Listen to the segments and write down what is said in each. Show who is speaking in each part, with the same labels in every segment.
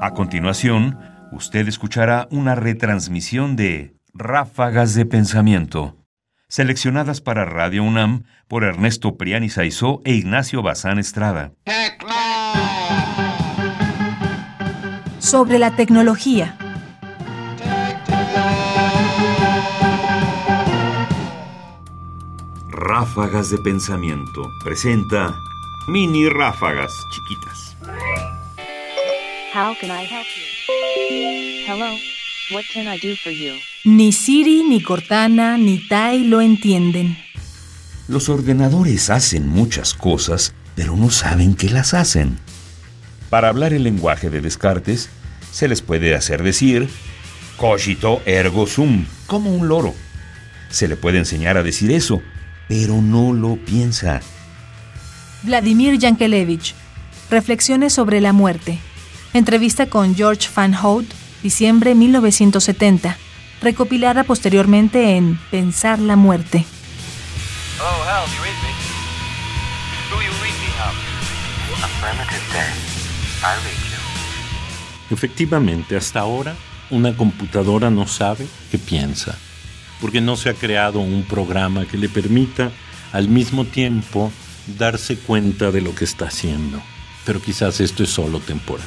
Speaker 1: A continuación, usted escuchará una retransmisión de Ráfagas de Pensamiento, seleccionadas para Radio UNAM por Ernesto Priani Saizó e Ignacio Bazán Estrada.
Speaker 2: Sobre la tecnología.
Speaker 1: Ráfagas de Pensamiento presenta mini ráfagas chiquitas.
Speaker 3: How can I help you? Hello, what can I do for you?
Speaker 2: Ni Siri, ni Cortana, ni Tai lo entienden.
Speaker 1: Los ordenadores hacen muchas cosas, pero no saben que las hacen. Para hablar el lenguaje de Descartes, se les puede hacer decir cogito ergo sum, como un loro. Se le puede enseñar a decir eso, pero no lo piensa.
Speaker 2: Vladimir Yankelevich. Reflexiones sobre la muerte. Entrevista con George Van Hout, diciembre 1970. Recopilada posteriormente en Pensar la muerte.
Speaker 4: Oh, Hal, you read me? Do you read me?
Speaker 5: Affirmative, Dave. I read you.
Speaker 6: Efectivamente, hasta ahora, una computadora no sabe qué piensa, porque no se ha creado un programa que le permita al mismo tiempo darse cuenta de lo que está haciendo. Pero quizás esto es solo temporal.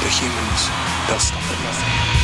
Speaker 7: The humans, they'll stop at nothing.